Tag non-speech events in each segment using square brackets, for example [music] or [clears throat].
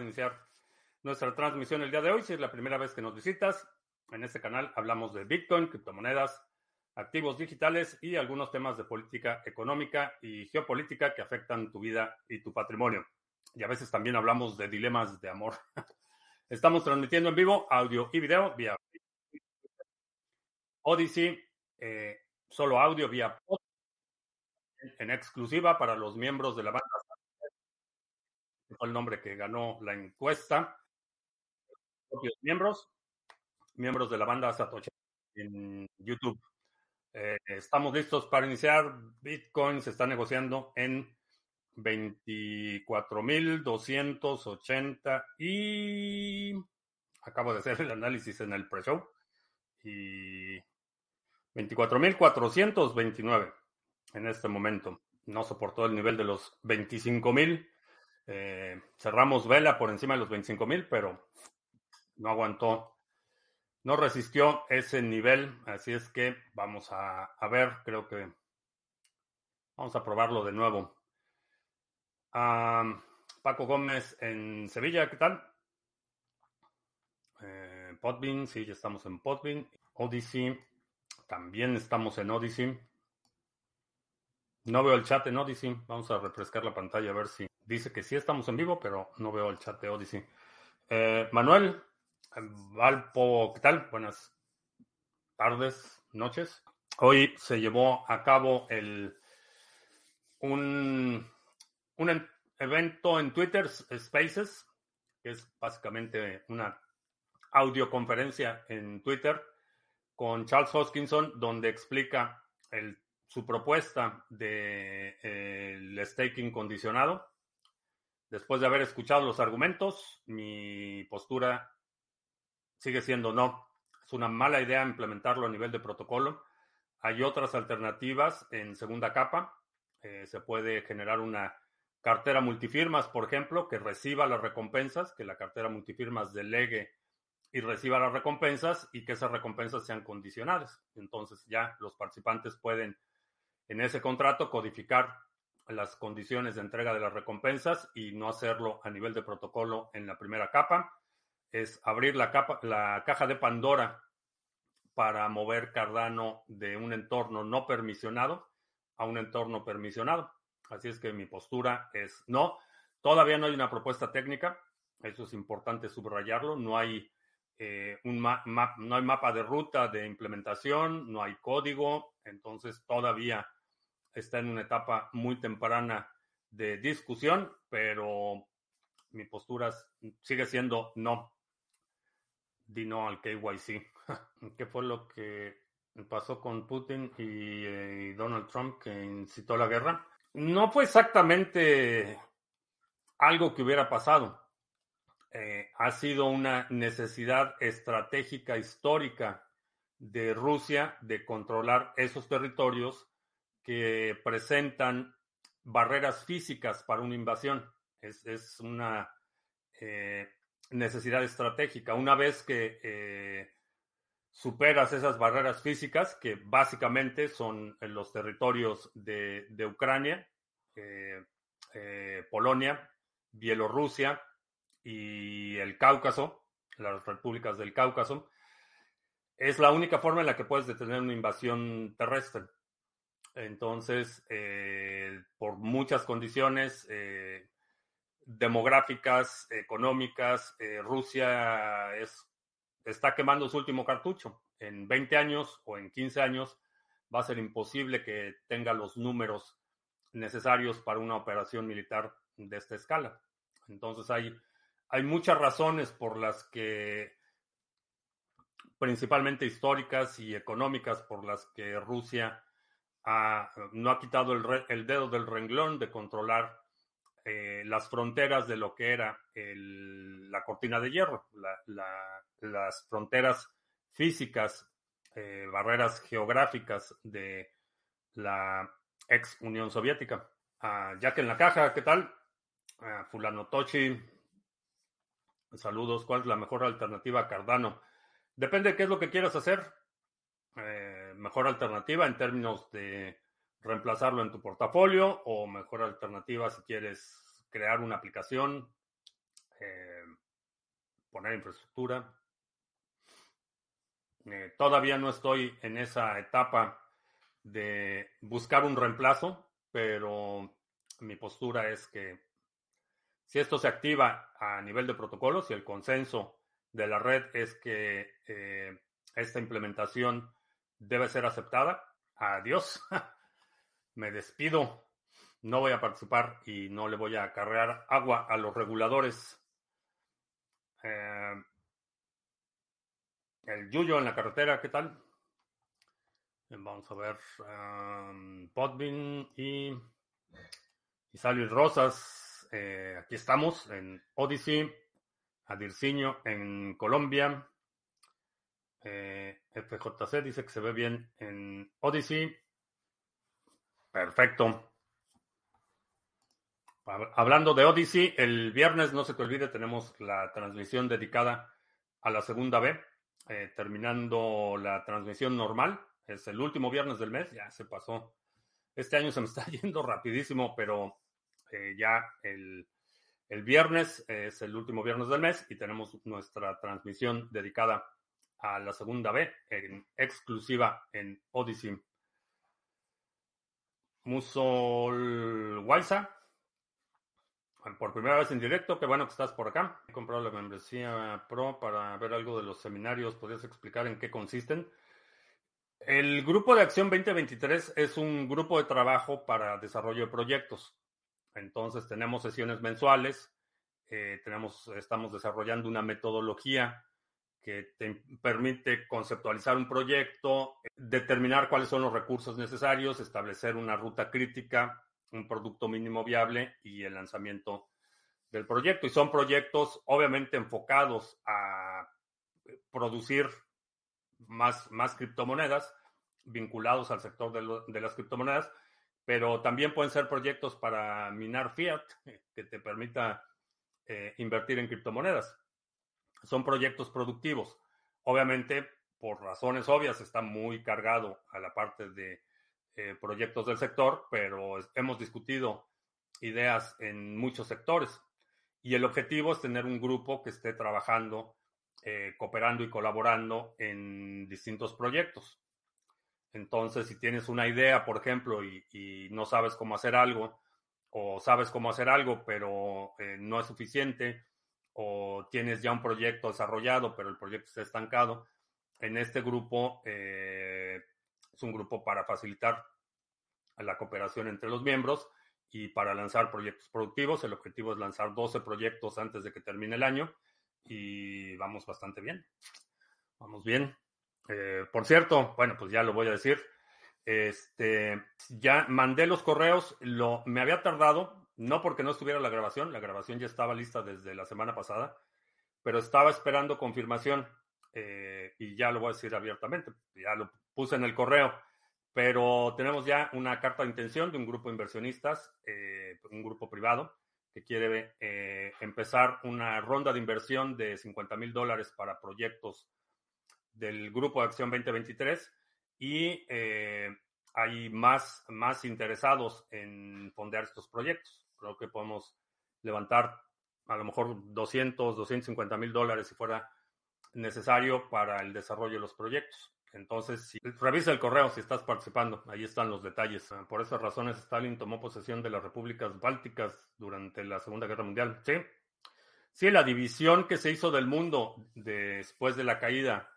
iniciar nuestra transmisión el día de hoy. Si es la primera vez que nos visitas, en este canal hablamos de Bitcoin, criptomonedas, activos digitales y algunos temas de política económica y geopolítica que afectan tu vida y tu patrimonio. Y a veces también hablamos de dilemas de amor. [laughs] Estamos transmitiendo en vivo audio y video vía Odyssey, eh, solo audio vía en exclusiva para los miembros de la banda. El nombre que ganó la encuesta. miembros, miembros de la banda Satoshi en YouTube. Eh, estamos listos para iniciar. Bitcoin se está negociando en 24.280 y acabo de hacer el análisis en el pre-show y 24.429 en este momento. No soportó el nivel de los 25.000. Eh, cerramos vela por encima de los 25.000, pero no aguantó, no resistió ese nivel. Así es que vamos a, a ver, creo que vamos a probarlo de nuevo. Paco Gómez en Sevilla, ¿qué tal? Eh, Podbean, sí, ya estamos en Podbean. Odyssey, también estamos en Odyssey. No veo el chat en Odyssey. Vamos a refrescar la pantalla a ver si dice que sí estamos en vivo, pero no veo el chat de Odyssey. Eh, Manuel, Valpo, ¿qué tal? Buenas tardes, noches. Hoy se llevó a cabo el un un evento en Twitter Spaces, que es básicamente una audioconferencia en Twitter con Charles Hoskinson, donde explica su propuesta de el staking condicionado. Después de haber escuchado los argumentos, mi postura sigue siendo no. Es una mala idea implementarlo a nivel de protocolo. Hay otras alternativas en segunda capa. Eh, se puede generar una cartera multifirmas, por ejemplo, que reciba las recompensas, que la cartera multifirmas delegue y reciba las recompensas y que esas recompensas sean condicionadas. Entonces ya los participantes pueden en ese contrato codificar las condiciones de entrega de las recompensas y no hacerlo a nivel de protocolo en la primera capa. Es abrir la, capa, la caja de Pandora para mover Cardano de un entorno no permisionado a un entorno permisionado. Así es que mi postura es no. Todavía no hay una propuesta técnica. Eso es importante subrayarlo. No hay, eh, un no hay mapa de ruta de implementación, no hay código. Entonces todavía está en una etapa muy temprana de discusión, pero mi postura sigue siendo no. Di no al KYC. [laughs] ¿Qué fue lo que pasó con Putin y eh, Donald Trump que incitó la guerra? No fue exactamente algo que hubiera pasado. Eh, ha sido una necesidad estratégica histórica de Rusia de controlar esos territorios que presentan barreras físicas para una invasión. Es, una eh, necesidad estratégica. Una vez que eh, superas esas barreras físicas, que básicamente son los territorios de, Ucrania, eh, eh, Polonia, Bielorrusia y el Cáucaso, las repúblicas del Cáucaso, es la única forma en la que puedes detener una invasión terrestre. Entonces, eh, por muchas condiciones demográficas, económicas, Rusia es está quemando su último cartucho. En 20 años o en 15 años va a ser imposible que tenga los números necesarios para una operación militar de esta escala. Entonces hay, hay muchas razones por las que, principalmente históricas y económicas, por las que Rusia no ha quitado el, el dedo del renglón de controlar eh, las fronteras de lo que era la cortina de hierro, las fronteras físicas, eh, barreras geográficas de la ex Unión Soviética. Ah, que en la caja, ¿qué tal? Ah, Fulano Tochi, saludos. ¿Cuál es la mejor alternativa a Cardano? Depende de qué es lo que quieras hacer. Eh, mejor alternativa en términos de reemplazarlo en tu portafolio o mejor alternativa si quieres crear una aplicación eh, poner infraestructura. Eh, todavía no estoy en esa etapa de buscar un reemplazo, pero mi postura es que si esto se activa a nivel de protocolos y el consenso de la red es que eh, esta implementación debe ser aceptada, adiós, [laughs] me despido, no voy a participar y no le voy a acarrear agua a los reguladores. Eh, el Yuyo en la carretera, ¿qué tal? Vamos a ver. Um, Podbean y, y Salud Rosas. Eh, aquí estamos en Odyssey. Adirciño en Colombia. Eh, FJC dice que se ve bien en Odyssey. Perfecto. Hablando de Odyssey, el viernes, no se te olvide, tenemos la transmisión dedicada a la segunda B, eh, terminando la transmisión normal. Es el último viernes del mes, ya se pasó. Este año se me [laughs] está yendo rapidísimo, pero eh, ya el, el viernes es el último viernes del mes y tenemos nuestra transmisión dedicada a la segunda B, en exclusiva en Odyssey. Musol Waisa, por primera vez en directo, qué bueno que estás por acá. He comprado la membresía Pro para ver algo de los seminarios. ¿Podrías explicar en qué consisten? El Grupo de Acción 2023 es un grupo de trabajo para desarrollo de proyectos. Entonces tenemos sesiones mensuales, eh, tenemos, estamos desarrollando una metodología que te permite conceptualizar un proyecto, determinar cuáles son los recursos necesarios, establecer una ruta crítica, un producto mínimo viable y el lanzamiento del proyecto. Y son proyectos obviamente enfocados a producir más, más criptomonedas vinculados al sector de, las criptomonedas, pero también pueden ser proyectos para minar fiat que te permita eh, invertir en criptomonedas. Son proyectos productivos. Obviamente, por razones obvias, está muy cargado a la parte de eh, proyectos del sector, pero hemos discutido ideas en muchos sectores. Y el objetivo es tener un grupo que esté trabajando, eh, cooperando y colaborando en distintos proyectos. Entonces, si tienes una idea, por ejemplo, y, no sabes cómo hacer algo, o sabes cómo hacer algo, pero eh, no es suficiente, o tienes ya un proyecto desarrollado, pero el proyecto está estancado, en este grupo eh, es un grupo para facilitar la cooperación entre los miembros y para lanzar proyectos productivos. El objetivo es lanzar 12 proyectos antes de que termine el año y vamos bastante bien. Vamos bien. Eh, por cierto, bueno, pues ya lo voy a decir. Este, ya mandé los correos, lo, me había tardado, no porque no estuviera la grabación, la grabación ya estaba lista desde la semana pasada, pero estaba esperando confirmación eh, y ya lo voy a decir abiertamente, ya lo puse en el correo, pero tenemos ya una carta de intención de un grupo de inversionistas, eh, un grupo privado, que quiere empezar una ronda de inversión de 50 mil dólares para proyectos del Grupo de Acción 2023 y eh, hay más, más interesados en fondear estos proyectos. Creo que podemos levantar a lo mejor 200, 250 mil dólares si fuera necesario para el desarrollo de los proyectos. Entonces, si, revisa el correo si estás participando, ahí están los detalles. Por esas razones, Stalin tomó posesión de las repúblicas bálticas durante la Segunda Guerra Mundial. Sí, sí, la división que se hizo del mundo después de la caída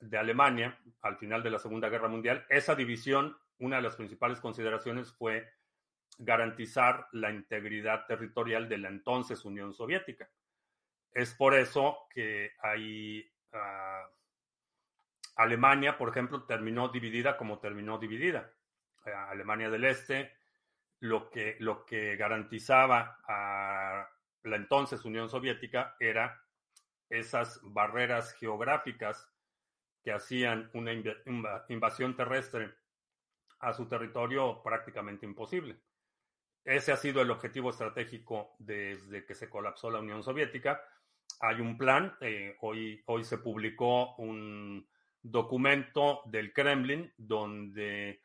de Alemania al final de la Segunda Guerra Mundial, esa división, una de las principales consideraciones fue garantizar la integridad territorial de la entonces Unión Soviética. Es por eso que hay ah, Alemania, por ejemplo, terminó dividida como terminó dividida. Eh, Alemania del Este, lo que, lo que garantizaba a la entonces Unión Soviética era esas barreras geográficas que hacían una invasión terrestre a su territorio prácticamente imposible. Ese ha sido el objetivo estratégico desde que se colapsó la Unión Soviética. Hay un plan, eh, hoy, hoy se publicó un documento del Kremlin donde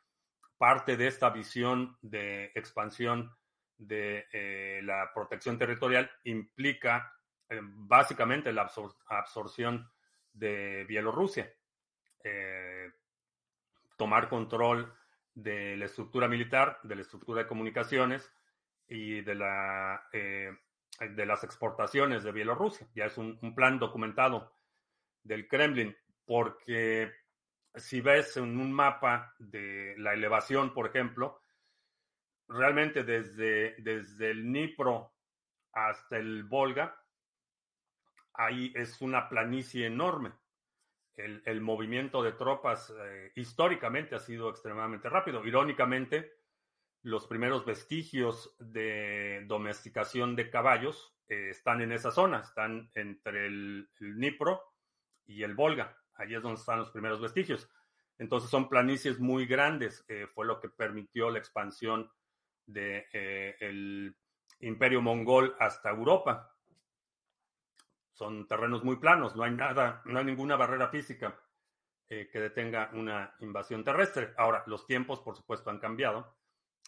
parte de esta visión de expansión de eh, la protección territorial implica eh, básicamente la absorción de Bielorrusia. Tomar control de la estructura militar, de la estructura de comunicaciones y de, la, eh, de las exportaciones de Bielorrusia. Ya es un, plan documentado del Kremlin, porque si ves en un mapa de la elevación, por ejemplo, realmente desde, desde el Dnipro hasta el Volga, ahí es una planicie enorme. El, movimiento de tropas eh, históricamente ha sido extremadamente rápido. Irónicamente, los primeros vestigios de domesticación de caballos eh, están en esa zona, están entre el, Dnipro y el Volga. Allí es donde están los primeros vestigios. Entonces son planicies muy grandes. Eh, fue lo que permitió la expansión del de, imperio mongol hasta Europa son terrenos muy planos, no hay nada, no hay ninguna barrera física eh, que detenga una invasión terrestre. Ahora, los tiempos, por supuesto, han cambiado.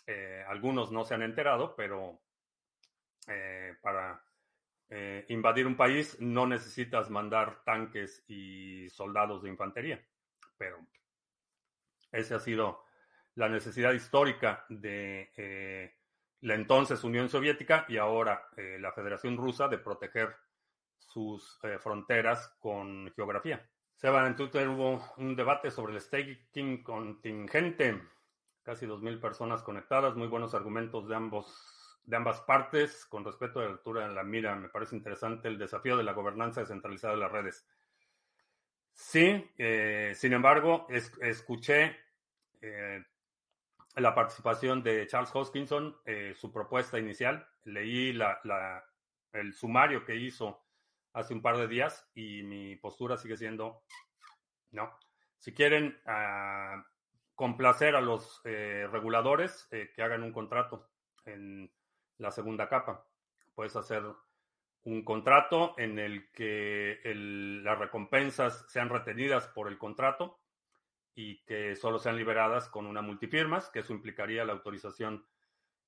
Eh, algunos no se han enterado, pero eh, para invadir un país no necesitas mandar tanques y soldados de infantería. Pero esa ha sido la necesidad histórica de la entonces Unión Soviética y ahora la Federación Rusa de proteger sus eh, fronteras con geografía. Seba, en Twitter hubo un debate sobre el staking contingente. Casi 2.000 personas conectadas, muy buenos argumentos de, ambos, de ambas partes. Con respecto a la altura de la mira, me parece interesante el desafío de la gobernanza descentralizada de las redes. Sí, eh, sin embargo, escuché eh, la participación de Charles Hoskinson, su propuesta inicial. Leí el sumario que hizo hace un par de días y mi postura sigue siendo no. Si quieren ah, complacer a los eh, reguladores, eh, que hagan un contrato en la segunda capa. Puedes hacer un contrato en el que las recompensas sean retenidas por el contrato y que solo sean liberadas con una multifirmas, que eso implicaría la autorización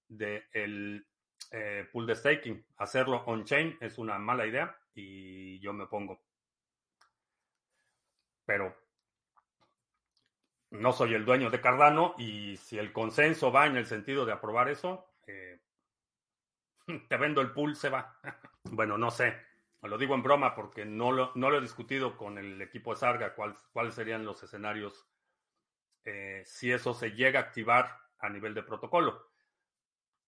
del eh, pool de staking. Hacerlo on-chain es una mala idea y yo me pongo. Pero no soy el dueño de Cardano y si el consenso va en el sentido de aprobar eso, eh, [laughs] te vendo el pool, se va. [laughs] bueno, no sé. Lo digo en broma porque no lo, no lo he discutido con el equipo de Sarga cuáles serían los escenarios eh, si eso se llega a activar a nivel de protocolo.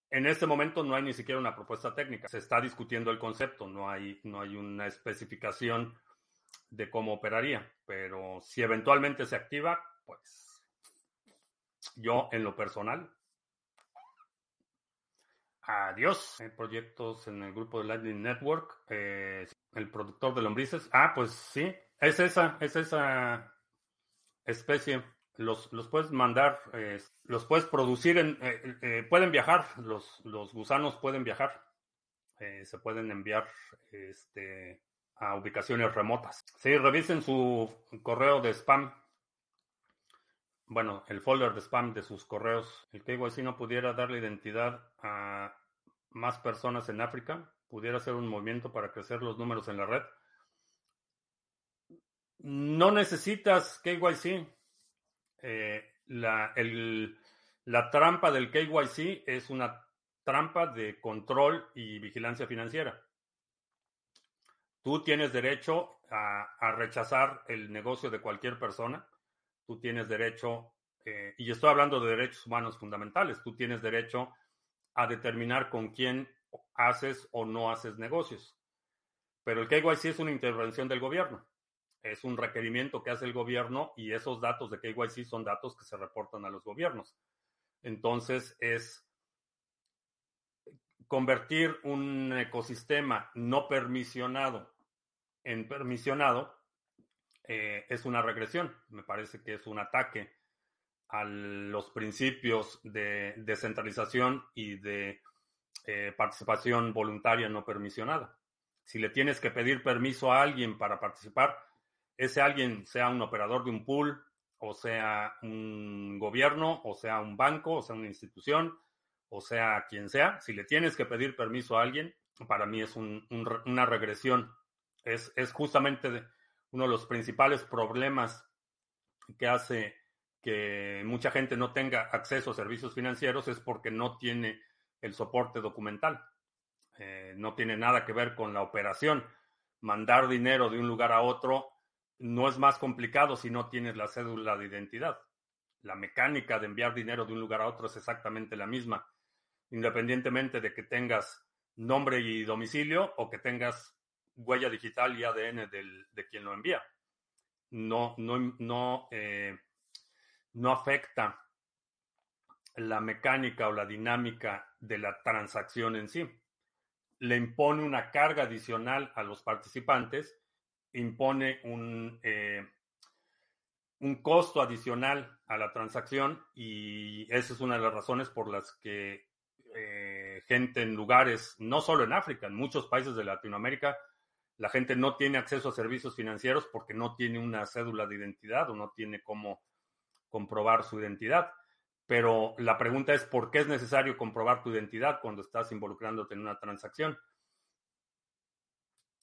En este momento no hay ni siquiera una propuesta técnica. Se está discutiendo el concepto, no hay, no hay una especificación de cómo operaría. Pero si eventualmente se activa, pues yo en lo personal. Adiós. Hay proyectos en el grupo de Lightning Network. Eh, el productor de lombrices. Ah, pues sí. Es esa, es esa especie los, los puedes mandar, eh, los puedes producir, en, eh, eh, pueden viajar, los, los gusanos pueden viajar, se pueden enviar este, a ubicaciones remotas. Sí, revisen su correo de spam. Bueno, el folder de spam de sus correos. El si no pudiera darle identidad a más personas en África, pudiera ser un movimiento para crecer los números en la red. No necesitas KYC. Eh, la, trampa del KYC es una trampa de control y vigilancia financiera. Tú tienes derecho a, rechazar el negocio de cualquier persona. Tú tienes derecho, eh, y estoy hablando de derechos humanos fundamentales, tú tienes derecho a determinar con quién haces o no haces negocios. Pero el KYC es una intervención del gobierno es un requerimiento que hace el gobierno y esos datos de KYC son datos que se reportan a los gobiernos. Entonces es convertir un ecosistema no permisionado en permisionado eh, es una regresión. Me parece que es un ataque a los principios de descentralización y de eh, participación voluntaria no permisionada. Si le tienes que pedir permiso a alguien para participar, ese alguien sea un operador de un pool, o sea un gobierno, o sea un banco, o sea una institución, o sea quien sea, si le tienes que pedir permiso a alguien, para mí es una regresión. Es, es justamente uno de los principales problemas que hace que mucha gente no tenga acceso a servicios financieros es porque no tiene el soporte documental. Eh, no tiene nada que ver con la operación. Mandar dinero de un lugar a otro no es más complicado si no tienes la cédula de identidad. La mecánica de enviar dinero de un lugar a otro es exactamente la misma, independientemente de que tengas nombre y domicilio o que tengas huella digital y ADN de quien lo envía. No, no, no, eh, no afecta la mecánica o la dinámica de la transacción en sí. Le impone una carga adicional a los participantes, impone un, eh, un costo adicional a la transacción y esa es una de las razones por las que eh, gente en lugares, no solo en África, en muchos países de Latinoamérica, la gente no tiene acceso a servicios financieros porque no tiene una cédula de identidad o no tiene cómo comprobar su identidad. Pero la pregunta es, ¿por qué es necesario comprobar tu identidad cuando estás involucrándote en una transacción?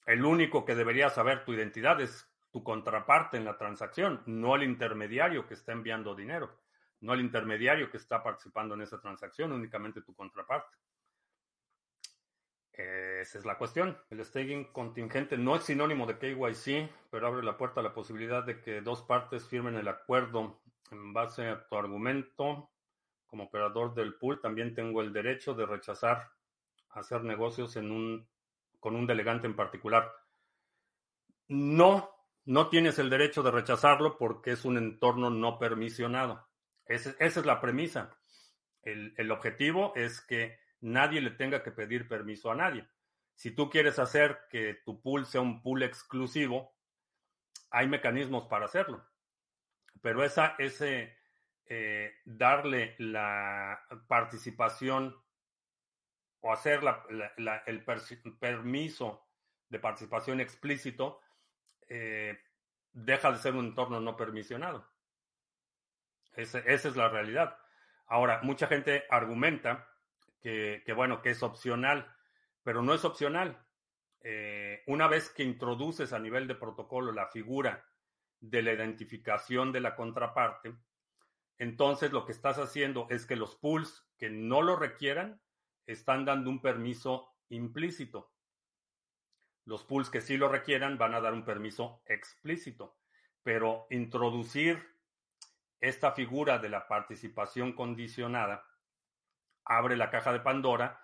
El único que debería saber tu identidad es tu contraparte en la transacción, no el intermediario que está enviando dinero, no el intermediario que está participando en esa transacción, únicamente tu contraparte. Esa es la cuestión. El staking contingente no es sinónimo de KYC, pero abre la puerta a la posibilidad de que dos partes firmen el acuerdo en base a tu argumento. Como operador del pool, también tengo el derecho de rechazar hacer negocios en un, con un delegante en particular. No, no tienes el derecho de rechazarlo porque es un entorno no permisionado. esa es la premisa. El, el objetivo es que nadie le tenga que pedir permiso a nadie. Si tú quieres hacer que tu pool sea un pool exclusivo, hay mecanismos para hacerlo. Pero esa, ese eh, darle la participación o hacer el permiso de participación explícito eh, deja de ser un entorno no permisionado. esa es la realidad. Ahora, mucha gente argumenta que, bueno, que es opcional, pero no es opcional. Eh, una vez que introduces a nivel de protocolo la figura de la identificación de la contraparte, entonces lo que estás haciendo es que los pools que no lo requieran están dando un permiso implícito. Los pools que sí lo requieran van a dar un permiso explícito, pero introducir esta figura de la participación condicionada abre la caja de Pandora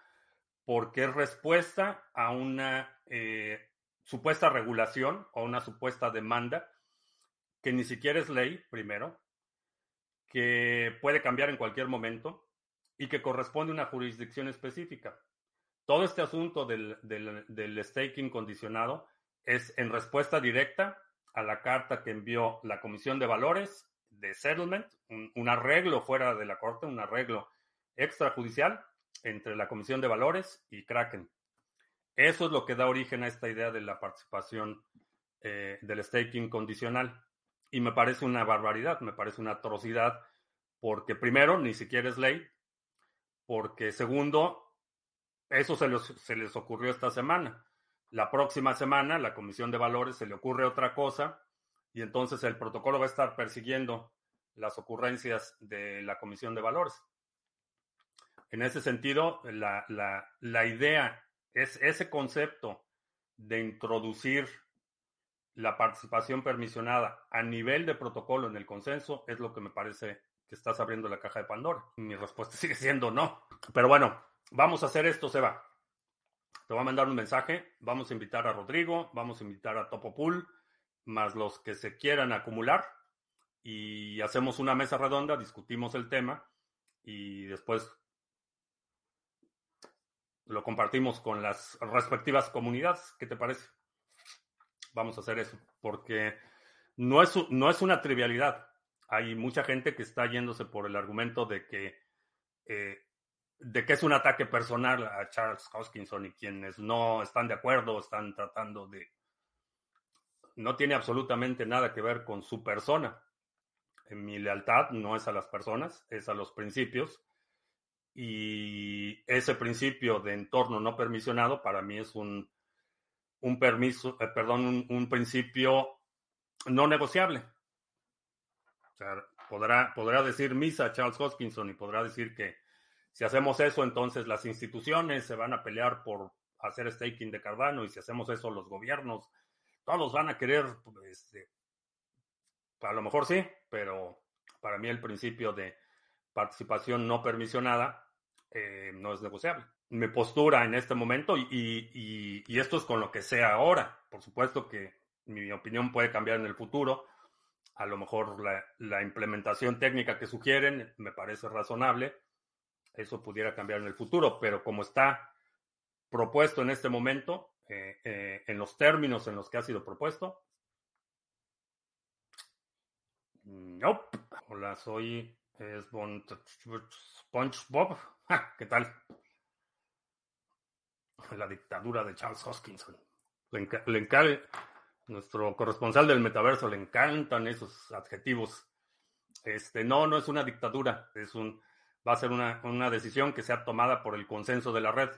porque es respuesta a una eh, supuesta regulación o una supuesta demanda que ni siquiera es ley, primero, que puede cambiar en cualquier momento y que corresponde a una jurisdicción específica. Todo este asunto del, del staking condicionado es en respuesta directa a la carta que envió la Comisión de Valores de Settlement, un, un arreglo fuera de la Corte, un arreglo extrajudicial entre la Comisión de Valores y Kraken. Eso es lo que da origen a esta idea de la participación eh, del staking condicional. Y me parece una barbaridad, me parece una atrocidad, porque primero, ni siquiera es ley, porque segundo, eso se les, se les ocurrió esta semana. La próxima semana, la Comisión de Valores se le ocurre otra cosa y entonces el protocolo va a estar persiguiendo las ocurrencias de la Comisión de Valores. En ese sentido, la, la, idea es ese concepto de introducir la participación permisionada a nivel de protocolo en el consenso es lo que me parece que estás abriendo la caja de Pandora. Mi respuesta [laughs] sigue siendo no. Pero bueno, vamos a hacer esto, Seba. Te voy a mandar un mensaje. Vamos a invitar a Rodrigo, vamos a invitar a Topo Pool, más los que se quieran acumular. Y hacemos una mesa redonda, discutimos el tema y después lo compartimos con las respectivas comunidades. ¿Qué te parece? Vamos a hacer eso, porque no es, no es una trivialidad. Hay mucha gente que está yéndose por el argumento de que, eh, de que es un ataque personal a Charles Hoskinson y quienes no están de acuerdo están tratando de... No tiene absolutamente nada que ver con su persona. Mi lealtad no es a las personas, es a los principios Y ese principio de entorno no permisionado para mí es un, un permiso, eh, perdón, un, principio no negociable. Sea, podrá, podrá decir misa Charles Hoskinson y podrá decir que si hacemos eso, entonces las instituciones se van a pelear por hacer staking de Cardano y si hacemos eso, los gobiernos, todos van a querer, este, a lo mejor sí, pero para mí el principio de participación no permisionada eh, no es negociable. Mi postura en este momento, y, esto es con lo que sea ahora, por supuesto que mi opinión puede cambiar en el futuro, a lo mejor la, implementación técnica que sugieren me parece razonable, eso pudiera cambiar en el futuro, pero como está propuesto en este momento, eh, eh, en los términos en los que ha sido propuesto, no. Hola, soy SpongeBob. ¿Qué tal? La dictadura de Charles Hoskinson. Le, le nuestro corresponsal del metaverso le encantan esos adjetivos. Este, no, no es una dictadura, es un, va a ser una, una decisión que sea tomada por el consenso de la red.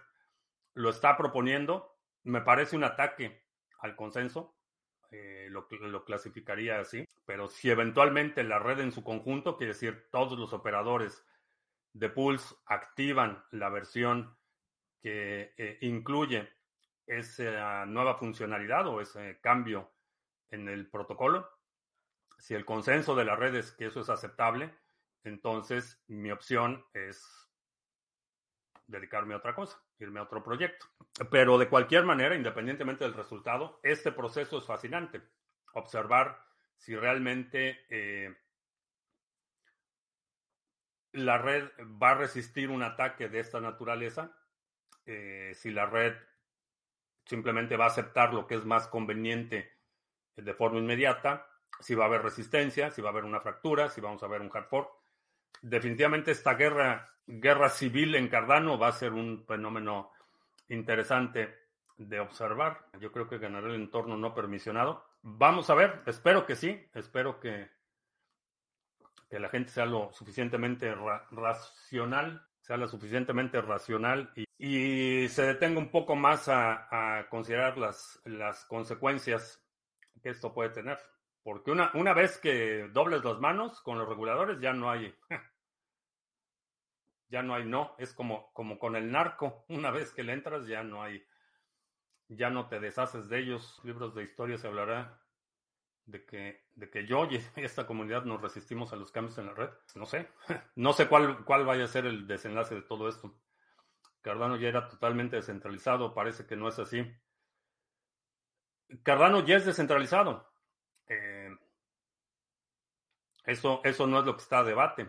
Lo está proponiendo, me parece un ataque al consenso, eh, lo, lo, clasificaría así, pero si eventualmente la red en su conjunto, quiere decir todos los operadores de Pulse activan la versión que eh, incluye esa nueva funcionalidad o ese cambio en el protocolo, si el consenso de la red es que eso es aceptable, entonces mi opción es dedicarme a otra cosa, irme a otro proyecto. Pero de cualquier manera, independientemente del resultado, este proceso es fascinante. Observar si realmente eh, la red va a resistir un ataque de esta naturaleza, eh, si la red simplemente va a aceptar lo que es más conveniente de forma inmediata, si va a haber resistencia, si va a haber una fractura, si vamos a ver un hard fork. Definitivamente esta guerra, guerra civil en Cardano va a ser un fenómeno interesante de observar. Yo creo que ganará el entorno no permisionado. Vamos a ver, espero que sí, espero que que la gente sea lo suficientemente racional, sea lo suficientemente racional y, se detenga un poco más a, considerar las, las consecuencias que esto puede tener. Porque una, una vez que dobles las manos con los reguladores, ya no hay. [laughs] Ya no hay no. Es como, como con el narco. Una vez que le entras, ya no hay. Ya no te deshaces de ellos. Libros de historia se hablará de que, de que yo [laughs] y esta comunidad nos resistimos a los cambios en la red. No sé. [laughs] No sé cuál, cuál vaya a ser el desenlace de todo esto. Cardano ya era totalmente descentralizado. Parece que no es así. Cardano ya es descentralizado. Eh, eso, eso no es lo que está a debate.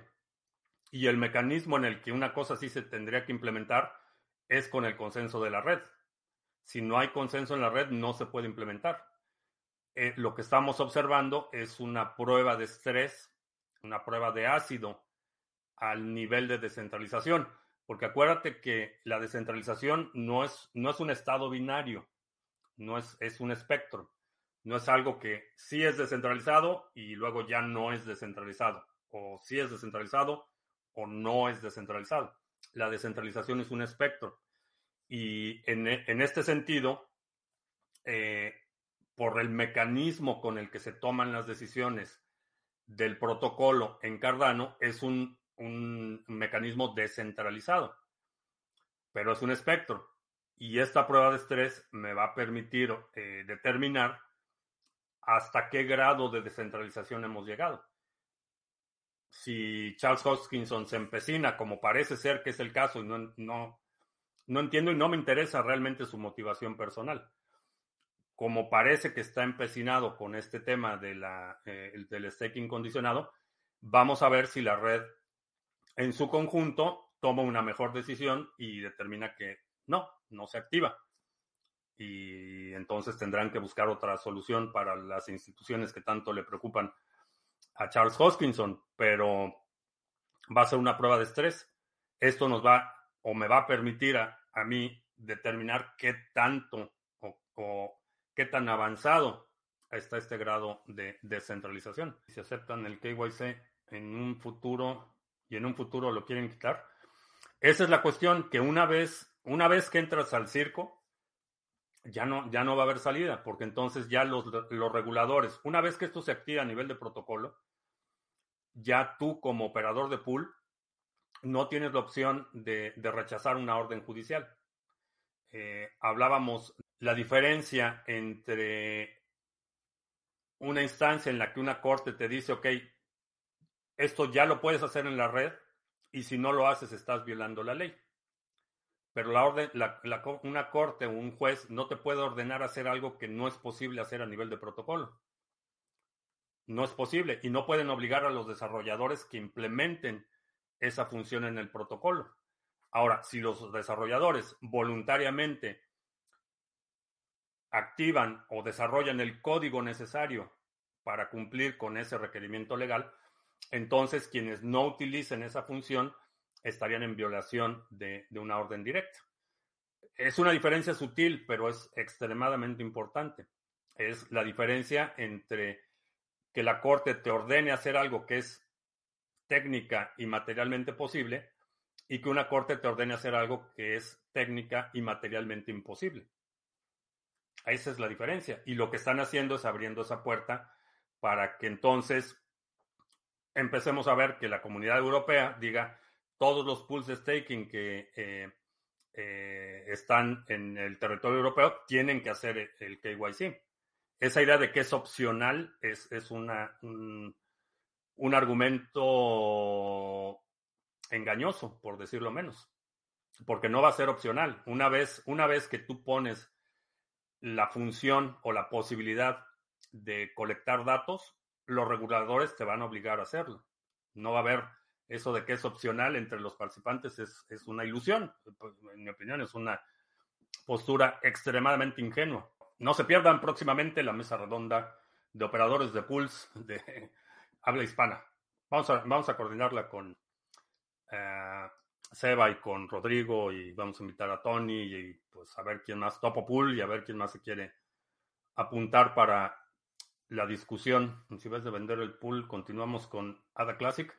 Y el mecanismo en el que una cosa sí se tendría que implementar es con el consenso de la red. Si no hay consenso en la red, no se puede implementar. Eh, lo que estamos observando es una prueba de estrés, una prueba de ácido al nivel de descentralización. Porque acuérdate que la descentralización no es, no es un estado binario, no es, es un espectro. No es algo que sí es descentralizado y luego ya no es descentralizado. O sí es descentralizado o no es descentralizado. La descentralización es un espectro. Y en, en este sentido, eh, por el mecanismo con el que se toman las decisiones del protocolo en Cardano, es un, mecanismo descentralizado, pero es un espectro. Y esta prueba de estrés me va a permitir eh, determinar hasta qué grado de descentralización hemos llegado. Si Charles Hoskinson se empecina, como parece ser que es el caso, y no, no, no entiendo y no me interesa realmente su motivación personal como parece que está empecinado con este tema de la, eh, del staking condicionado, vamos a ver si la red en su conjunto toma una mejor decisión y determina que no, no se activa. Y entonces tendrán que buscar otra solución para las instituciones que tanto le preocupan a Charles Hoskinson, pero va a ser una prueba de estrés. Esto nos va o me va a permitir a, mí determinar qué tanto o qué tan avanzado está este grado de descentralización. Si aceptan el KYC en un futuro y en un futuro lo quieren quitar. Esa es la cuestión, que una vez, una vez que entras al circo, ya no, ya no va a haber salida, porque entonces ya los, los reguladores, una vez que esto se activa a nivel de protocolo, ya tú como operador de pool no tienes la opción de, de rechazar una orden judicial. Eh, hablábamos la diferencia entre una instancia en la que una corte te dice, ok, esto ya lo puedes hacer en la red y si no lo haces estás violando la ley. Pero la orden, una corte o un juez no te puede ordenar hacer algo que no es posible hacer a nivel de protocolo. No es posible y no pueden obligar a los desarrolladores que implementen esa función en el protocolo. Ahora, si los desarrolladores voluntariamente activan o desarrollan el código necesario para cumplir con ese requerimiento legal, entonces quienes no utilicen esa función estarían en violación de, una orden directa. Es una diferencia sutil, pero es extremadamente importante. Es la diferencia entre que la Corte te ordene hacer algo que es técnica y materialmente posible y que una Corte te ordene hacer algo que es técnica y materialmente imposible. Esa es la diferencia. Y lo que están haciendo es abriendo esa puerta para que entonces empecemos a ver que la comunidad europea diga, todos los pools de staking que eh, eh, están en el territorio europeo tienen que hacer el KYC. Esa idea de que es opcional es, es una, un, un, argumento engañoso, por decirlo menos, porque no va a ser opcional. Una vez, una vez que tú pones la función o la posibilidad de colectar datos, los reguladores te van a obligar a hacerlo. No va a haber eso de que es opcional entre los participantes es, es una ilusión. Pues, en mi opinión, es una postura extremadamente ingenua. No se pierdan próximamente la mesa redonda de operadores de pools de [laughs] habla hispana. Vamos a, vamos a coordinarla con uh, Seba y con Rodrigo y vamos a invitar a Tony y pues a ver quién más topo pool y a ver quién más se quiere apuntar para la discusión. Si ves de vender el pool, continuamos con Ada Classic.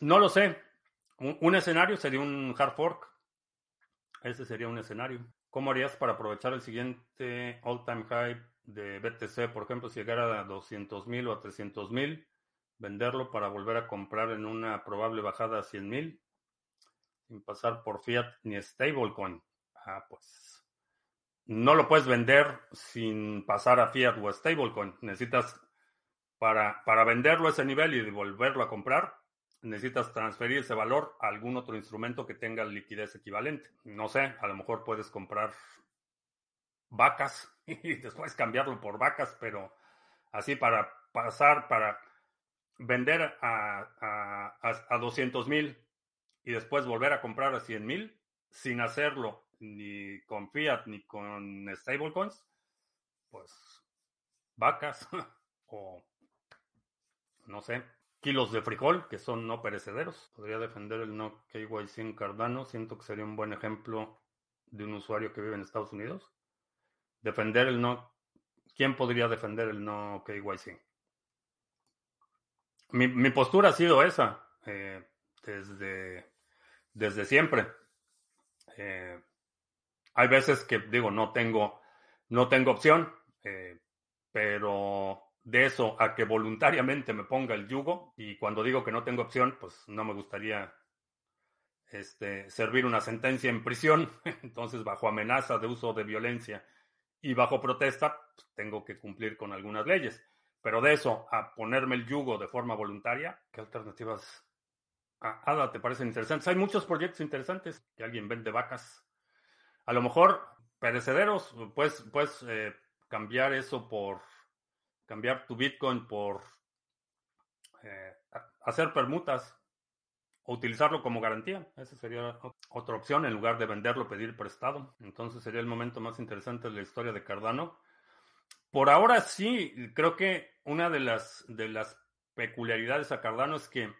No lo sé. Un, escenario sería un hard fork. Ese sería un escenario. ¿Cómo harías para aprovechar el siguiente all-time high de BTC? Por ejemplo, si llegara a 200 mil o a 300 mil, venderlo para volver a comprar en una probable bajada a 100 mil, sin pasar por fiat ni stablecoin. Ah, pues. No lo puedes vender sin pasar a fiat o a stablecoin. Necesitas, para, para venderlo a ese nivel y volverlo a comprar, necesitas transferir ese valor a algún otro instrumento que tenga liquidez equivalente. No sé, a lo mejor puedes comprar vacas [laughs] y después cambiarlo por vacas, pero así para pasar, para vender a, a, a 200 mil y después volver a comprar a 100 mil sin hacerlo ni con fiat ni con stablecoins, pues vacas [laughs] o no sé, kilos de frijol, que son no perecederos. Podría defender el no KYC en Cardano. Siento que sería un buen ejemplo de un usuario que vive en Estados Unidos. Defender el no. ¿Quién podría defender el no KYC? Mi, mi postura ha sido esa eh, desde, desde siempre. Eh, hay veces que digo, no tengo, no tengo opción, eh, pero de eso a que voluntariamente me ponga el yugo, y cuando digo que no tengo opción, pues no me gustaría este, servir una sentencia en prisión, [laughs] entonces bajo amenaza de uso de violencia y bajo protesta, pues, tengo que cumplir con algunas leyes. Pero de eso a ponerme el yugo de forma voluntaria, ¿qué alternativas? Ada, ¿te parecen interesantes? Hay muchos proyectos interesantes que alguien vende vacas. A lo mejor perecederos, pues, puedes eh, cambiar eso por cambiar tu Bitcoin por eh, hacer permutas o utilizarlo como garantía. Esa sería otra opción en lugar de venderlo, pedir prestado. Entonces sería el momento más interesante de la historia de Cardano. Por ahora sí, creo que una de las, de las peculiaridades a Cardano es que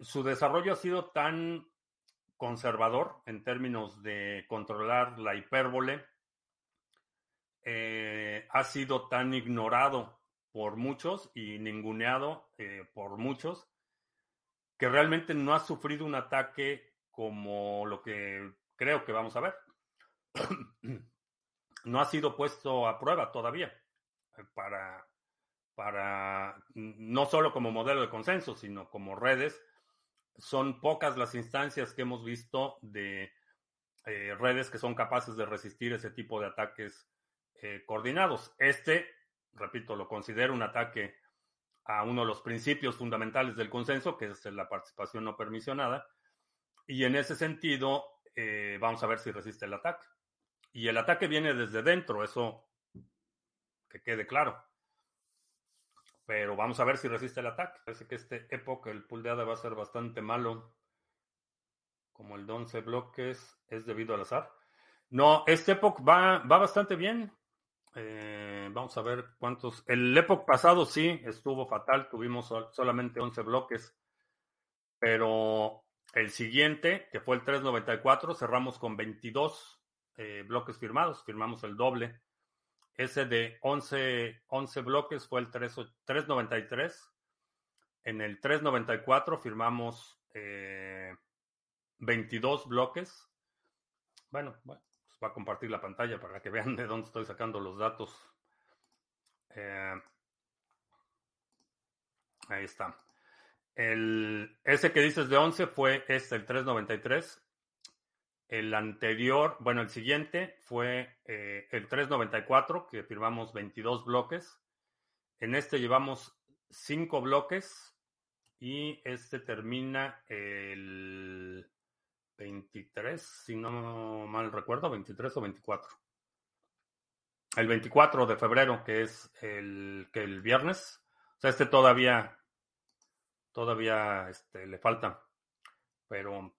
su desarrollo ha sido tan conservador en términos de controlar la hipérbole eh, ha sido tan ignorado por muchos y ninguneado eh, por muchos que realmente no ha sufrido un ataque como lo que creo que vamos a ver. [clears throat] no ha sido puesto a prueba todavía para, para no solo como modelo de consenso, sino como redes. Son pocas las instancias que hemos visto de eh, redes que son capaces de resistir ese tipo de ataques eh, coordinados. Este, repito, lo considero un ataque a uno de los principios fundamentales del consenso, que es la participación no permisionada. Y en ese sentido, eh, vamos a ver si resiste el ataque. Y el ataque viene desde dentro, eso que quede claro. Pero vamos a ver si resiste el ataque. Parece que este época, el pool de ADA va a ser bastante malo. Como el de 11 bloques es debido al azar. No, este Epoch va, va bastante bien. Eh, vamos a ver cuántos. El Epoch pasado sí estuvo fatal. Tuvimos solamente 11 bloques. Pero el siguiente, que fue el 394, cerramos con 22 eh, bloques firmados. Firmamos el doble. Ese de 11, 11 bloques fue el 3, 393. En el 394 firmamos eh, 22 bloques. Bueno, bueno, pues va a compartir la pantalla para que vean de dónde estoy sacando los datos. Eh, ahí está. El, ese que dices de 11 fue este, el 393. El anterior, bueno, el siguiente fue eh, el 394, que firmamos 22 bloques. En este llevamos 5 bloques y este termina el 23, si no mal recuerdo, 23 o 24. El 24 de febrero, que es el, que el viernes. O sea, este todavía, todavía este, le falta. Pero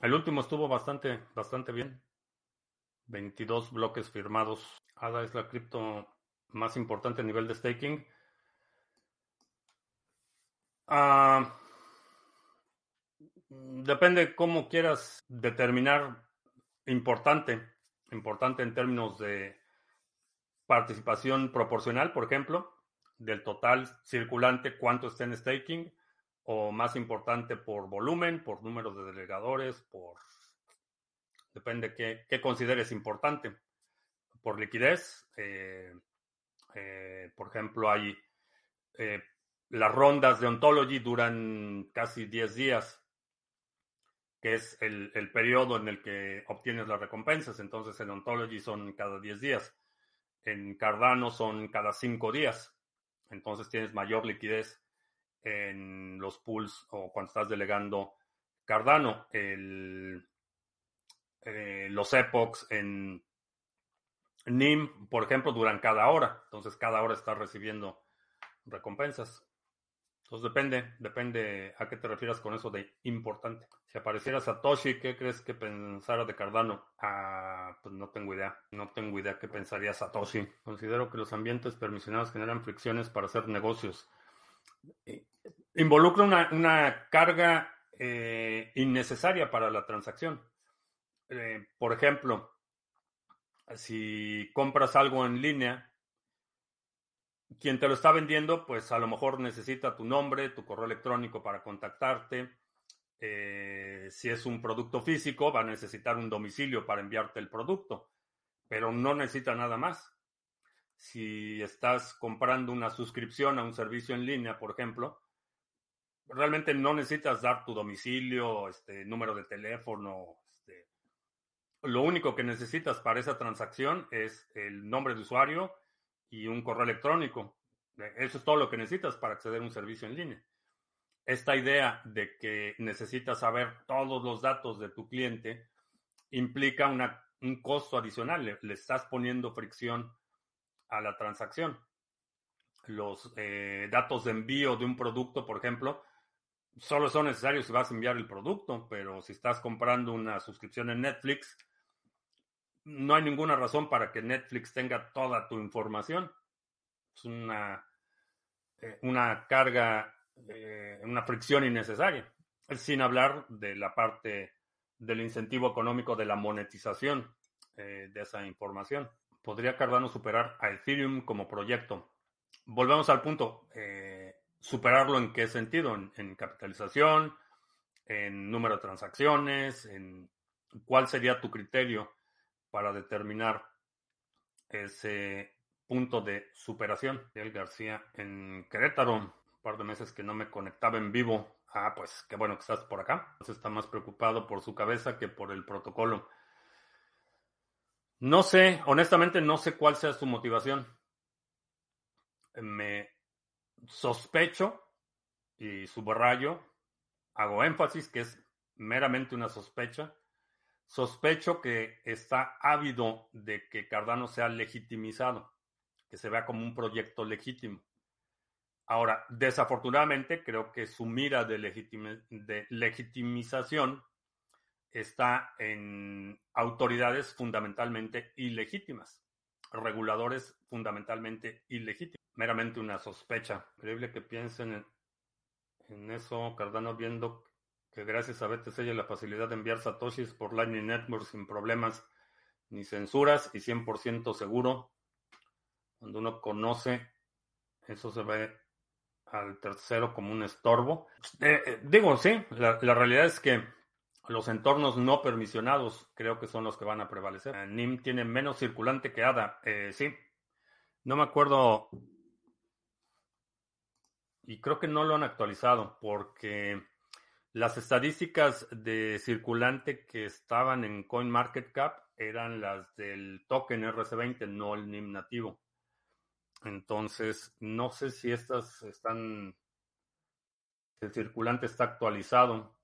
el último estuvo bastante, bastante bien. 22 bloques firmados. ADA es la cripto más importante a nivel de staking. Ah, depende cómo quieras determinar importante. Importante en términos de participación proporcional, por ejemplo, del total circulante, cuánto está en staking o más importante por volumen, por número de delegadores, por... Depende qué, qué consideres importante. Por liquidez, eh, eh, por ejemplo, hay... Eh, las rondas de Ontology duran casi 10 días, que es el, el, periodo en el que obtienes las recompensas. Entonces, en Ontology son cada 10 días. En Cardano son cada 5 días. Entonces, tienes mayor liquidez en los pools o cuando estás delegando Cardano. Eh, los epochs en NIM, por ejemplo, duran cada hora. Entonces, cada hora estás recibiendo recompensas. Entonces, depende, depende a qué te refieras con eso de importante. Si apareciera Satoshi, ¿qué crees que pensara de Cardano? Ah, pues no tengo idea. No tengo idea qué pensaría Satoshi. Considero que los ambientes permisionados generan fricciones para hacer negocios. Eh, involucra una, carga eh, innecesaria para la transacción. Eh, por ejemplo, si compras algo en línea, quien te lo está vendiendo, pues a lo mejor necesita tu nombre, tu correo electrónico para contactarte. si es un producto físico, va a necesitar un domicilio para enviarte el producto, pero no necesita nada más si estás comprando una suscripción a un servicio en línea, por ejemplo, realmente no necesitas dar tu domicilio, este número de teléfono. Este, lo único que necesitas para esa transacción es el nombre de usuario y un correo electrónico. Eso es todo lo que necesitas para acceder a un servicio en línea. Esta idea de que necesitas saber todos los datos de tu cliente implica un costo adicional. le estás poniendo fricción a la transacción. Los eh, datos de envío de un producto, por ejemplo, solo son necesarios si vas a enviar el producto, pero si estás comprando una suscripción en Netflix, no hay ninguna razón para que Netflix tenga toda tu información. Es una, eh, una carga, eh, una fricción innecesaria. Sin hablar de la parte del incentivo económico de la monetización de esa información. ¿Podría Cardano superar a Ethereum como proyecto? Volvemos al punto. Eh, ¿Superarlo en qué sentido? ¿En, capitalización? en número de transacciones, en cuál sería tu criterio para determinar ese punto de superación. El García en Querétaro, un par de meses que no me conectaba en vivo. Ah, pues qué bueno que estás por acá. Entonces está más preocupado por su cabeza que por el protocolo. No sé, honestamente no sé cuál sea su motivación. Me sospecho y subrayo, hago énfasis que es meramente una sospecha. Sospecho que está ávido de que Cardano sea legitimizado, que se vea como un proyecto legítimo. Ahora, desafortunadamente, creo que su mira de, de legitimización está en autoridades fundamentalmente ilegítimas, reguladores fundamentalmente ilegítimos. Meramente una sospecha. Increíble que piensen en, eso, Cardano, viendo que gracias a BTC hay la facilidad de enviar satoshis por Lightning Network sin problemas ni censuras y 100% seguro. Cuando uno conoce, eso se ve al tercero como un estorbo. Eh, eh, digo, sí, la, realidad es que los entornos no permisionados creo que son los que van a prevalecer. Eh, NIM tiene menos circulante que ADA, sí. No me acuerdo y creo que no lo han actualizado porque las estadísticas de circulante que estaban en CoinMarketCap eran las del token RC20, no el NIM nativo. Entonces, no sé si estas están, el circulante está actualizado,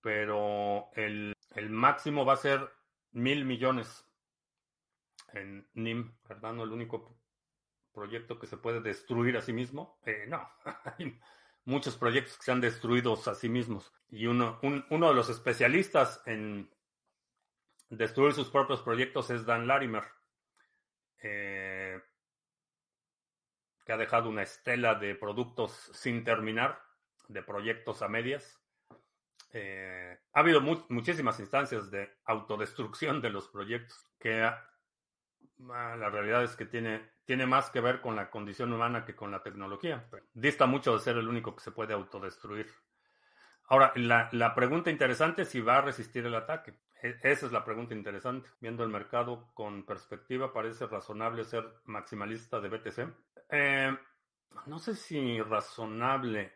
pero el, el máximo va a ser mil millones en NIM, ¿verdad? el único proyecto que se puede destruir a sí mismo? Eh, no, [laughs] hay muchos proyectos que se han destruido a sí mismos. Y uno, uno de los especialistas en destruir sus propios proyectos es Dan Larimer, eh, que ha dejado una estela de productos sin terminar, de proyectos a medias. Eh, ha habido muchísimas instancias de autodestrucción de los proyectos que la realidad es que tiene, tiene más que ver con la condición humana que con la tecnología. Dista mucho de ser el único que se puede autodestruir. Ahora, la, la pregunta interesante es si va a resistir el ataque. E, esa es la pregunta interesante. Viendo el mercado con perspectiva, parece razonable ser maximalista de BTC. Eh, no sé si razonable.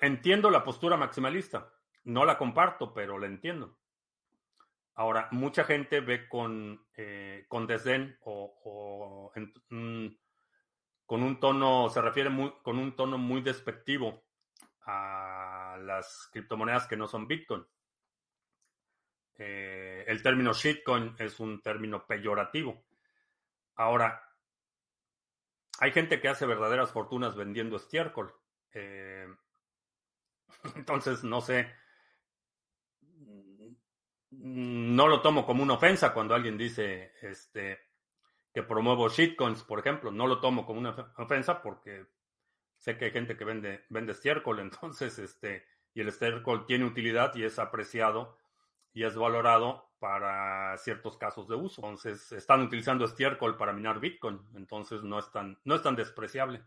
Entiendo la postura maximalista. No la comparto, pero la entiendo. Ahora, mucha gente ve con, eh, con desdén o, con un tono, se refiere con un tono muy despectivo a las criptomonedas que no son Bitcoin. Eh, el término shitcoin es un término peyorativo. Ahora, hay gente que hace verdaderas fortunas vendiendo estiércol. Eh, entonces, no sé no lo tomo como una ofensa cuando alguien dice este, que promuevo shitcoins, por ejemplo. No lo tomo como una ofensa porque sé que hay gente que vende, vende estiércol, [laughs] entonces, este, y el estiércol tiene utilidad y es apreciado y es valorado para ciertos casos de uso. Entonces, están utilizando estiércol para minar Bitcoin, entonces no es tan, no es tan despreciable.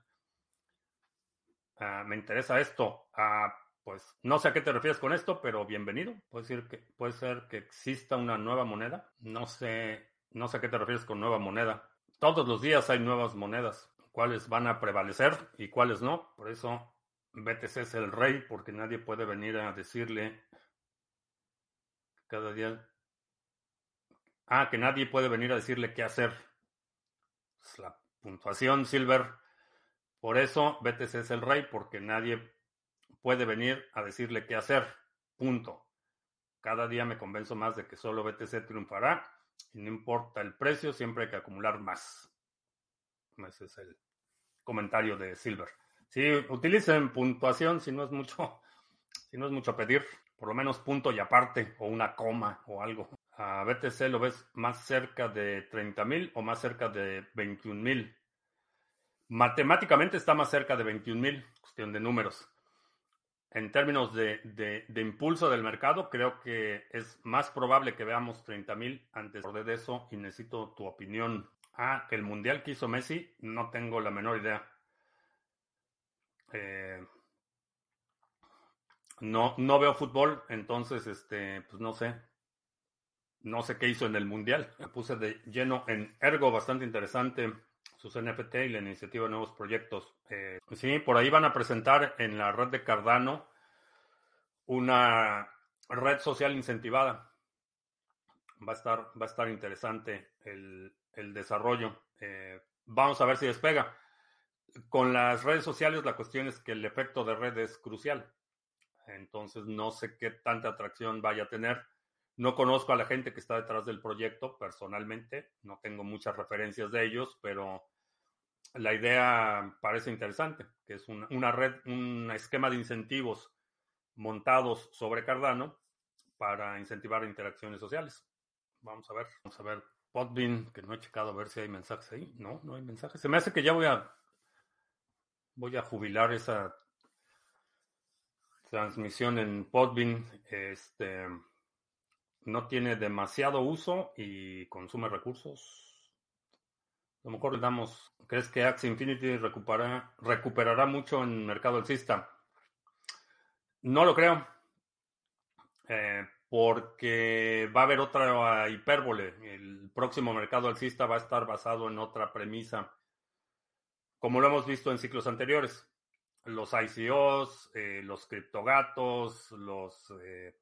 Ah, me interesa esto. Uh, pues no sé a qué te refieres con esto, pero bienvenido. Puede ser que, puede ser que exista una nueva moneda. No sé, no sé a qué te refieres con nueva moneda. Todos los días hay nuevas monedas. ¿Cuáles van a prevalecer y cuáles no? Por eso BTC es el rey, porque nadie puede venir a decirle cada día. Ah, que nadie puede venir a decirle qué hacer. Es la puntuación Silver. Por eso BTC es el rey, porque nadie puede venir a decirle qué hacer. Punto. Cada día me convenzo más de que solo BTC triunfará y no importa el precio, siempre hay que acumular más. Ese es el comentario de Silver. Si utilicen puntuación, si no es mucho, si no es mucho pedir, por lo menos punto y aparte, o una coma o algo. A BTC lo ves más cerca de 30 mil o más cerca de 21 mil. Matemáticamente está más cerca de 21 mil, cuestión de números en términos de, impulso del mercado, creo que es más probable que veamos 30.000 antes de eso y necesito tu opinión. Ah, el mundial que hizo Messi, no tengo la menor idea. Eh, No, no veo fútbol, entonces, este, pues no sé. No sé qué hizo en el Mundial. Me puse de lleno en Ergo, bastante interesante. Sus NFT y la iniciativa de nuevos proyectos. Eh, sí, por ahí van a presentar en la red de Cardano una red social incentivada. Va a estar, va a estar interesante el, el desarrollo. Eh, vamos a ver si despega. Con las redes sociales la cuestión es que el efecto de red es crucial. Entonces no sé qué tanta atracción vaya a tener. No conozco a la gente que está detrás del proyecto personalmente, no tengo muchas referencias de ellos, pero la idea parece interesante, que es una, red, un esquema de incentivos montados sobre Cardano para incentivar interacciones sociales. Vamos a ver, vamos a ver. Podbean, que no he checado a ver si hay mensajes ahí. No, no hay mensajes. Se me hace que ya voy a voy a jubilar esa transmisión en Podbean. Este no tiene demasiado uso y consume recursos. A lo mejor le damos. ¿Crees que Axie Infinity recuperará, recuperará mucho en mercado alcista? No lo creo. Eh, porque va a haber otra hipérbole. El próximo mercado alcista va a estar basado en otra premisa, como lo hemos visto en ciclos anteriores. Los ICOs, eh, los criptogatos, los eh,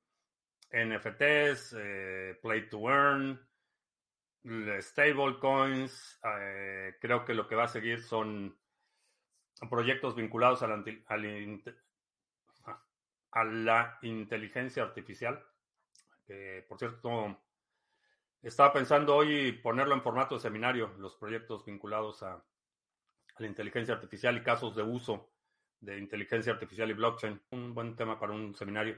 NFTs, eh, Play to Earn, stablecoins. Eh, creo que lo que va a seguir son proyectos vinculados a la, inteligencia artificial por cierto estaba pensando hoy ponerlo en formato de seminario, los proyectos vinculados a, la inteligencia artificial y casos de uso de inteligencia artificial y blockchain. Un buen tema para un seminario.